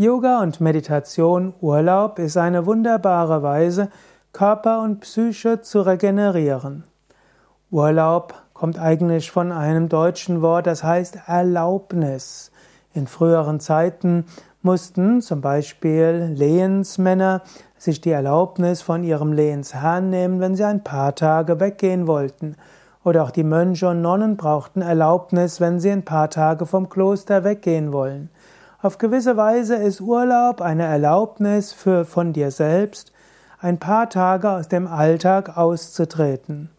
Yoga und Meditation Urlaub ist eine wunderbare Weise, Körper und Psyche zu regenerieren. Urlaub kommt eigentlich von einem deutschen Wort, das heißt Erlaubnis. In früheren Zeiten mussten zum Beispiel Lehensmänner sich die Erlaubnis von ihrem Lehensherrn nehmen, wenn sie ein paar Tage weggehen wollten. Oder auch die Mönche und Nonnen brauchten Erlaubnis, wenn sie ein paar Tage vom Kloster weggehen wollen. Auf gewisse Weise ist Urlaub eine Erlaubnis für, von dir selbst, ein paar Tage aus dem Alltag auszutreten.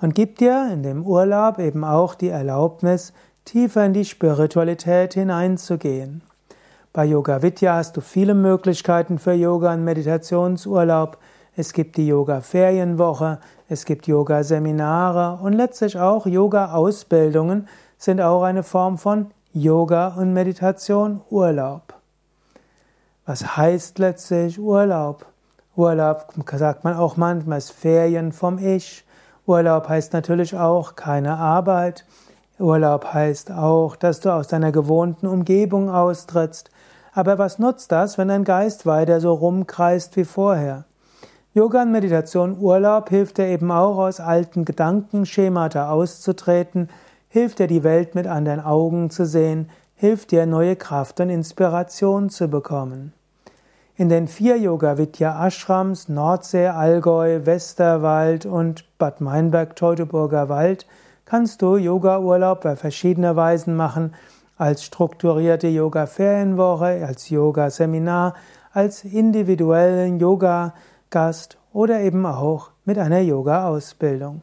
Und gibt dir in dem Urlaub eben auch die Erlaubnis, tiefer in die Spiritualität hineinzugehen. Bei Yoga Vidya hast du viele Möglichkeiten für Yoga und Meditationsurlaub. Es gibt die Yoga Ferienwoche, es gibt Yoga Seminare und letztlich auch Yoga Ausbildungen sind auch eine Form von Yoga und Meditation Urlaub. Was heißt letztlich Urlaub? Urlaub sagt man auch manchmal ist Ferien vom Ich. Urlaub heißt natürlich auch keine Arbeit. Urlaub heißt auch, dass du aus deiner gewohnten Umgebung austrittst. Aber was nutzt das, wenn dein Geist weiter so rumkreist wie vorher? Yoga und Meditation Urlaub hilft dir eben auch aus alten Gedankenschemata auszutreten, hilft dir die Welt mit anderen Augen zu sehen, hilft dir neue Kraft und Inspiration zu bekommen. In den vier Yoga Vidya Ashrams Nordsee, Allgäu, Westerwald und Bad Meinberg, Teutoburger Wald kannst du Yoga Urlaub bei verschiedenen Weisen machen, als strukturierte Yoga Ferienwoche, als Yoga Seminar, als individuellen Yoga Gast oder eben auch mit einer Yoga Ausbildung.